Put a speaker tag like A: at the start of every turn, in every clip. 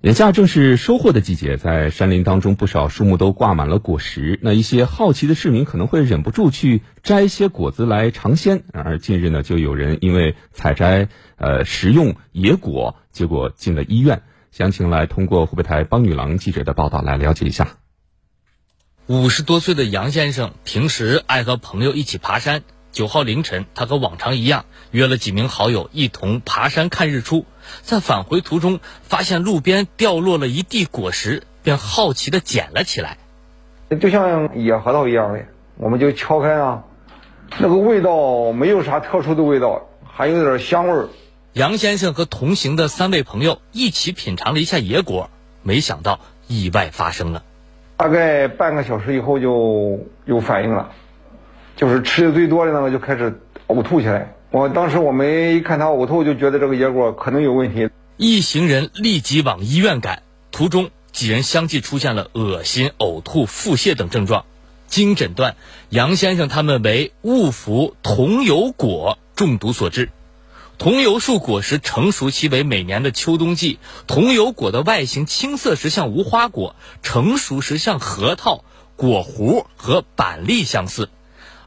A: 眼下正是收获的季节，在山林当中，不少树木都挂满了果实。那一些好奇的市民可能会忍不住去摘一些果子来尝鲜。而近日呢，就有人因为采摘呃食用野果，结果进了医院。详情来通过湖北台帮女郎记者的报道来了解一下。
B: 五十多岁的杨先生平时爱和朋友一起爬山。九号凌晨，他和往常一样约了几名好友一同爬山看日出。在返回途中，发现路边掉落了一地果实，便好奇地捡了起来。
C: 就像野核桃一样的，我们就敲开啊，那个味道没有啥特殊的味道，还有点香味儿。
B: 杨先生和同行的三位朋友一起品尝了一下野果，没想到意外发生了。
C: 大概半个小时以后就有反应了。就是吃的最多的那个就开始呕吐起来，我当时我们一看他呕吐，就觉得这个野果可能有问题。
B: 一行人立即往医院赶，途中几人相继出现了恶心、呕吐、腹泻等症状。经诊断，杨先生他们为误服桐油果中毒所致。桐油树果实成熟期为每年的秋冬季，桐油果的外形青色时像无花果，成熟时像核桃，果核和板栗相似。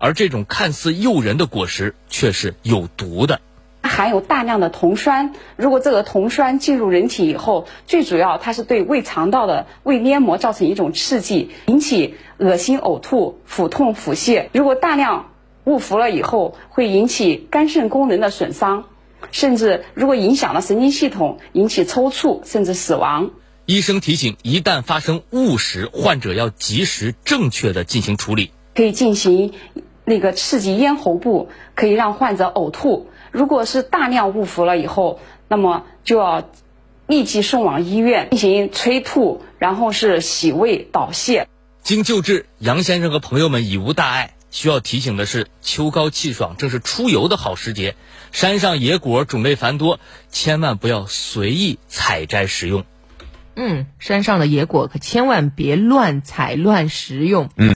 B: 而这种看似诱人的果实却是有毒的，
D: 含有大量的酮酸。如果这个酮酸进入人体以后，最主要它是对胃肠道的胃黏膜造成一种刺激，引起恶心、呕吐、腹痛、腹泻。如果大量误服了以后，会引起肝肾功能的损伤，甚至如果影响了神经系统，引起抽搐甚至死亡。
B: 医生提醒：一旦发生误食，患者要及时正确的进行处理，
D: 可以进行。那个刺激咽喉部可以让患者呕吐。如果是大量误服了以后，那么就要立即送往医院进行催吐，然后是洗胃导泻。
B: 经救治，杨先生和朋友们已无大碍。需要提醒的是，秋高气爽，正是出游的好时节。山上野果种类繁多，千万不要随意采摘食用。
E: 嗯，山上的野果可千万别乱采乱食用。
A: 嗯。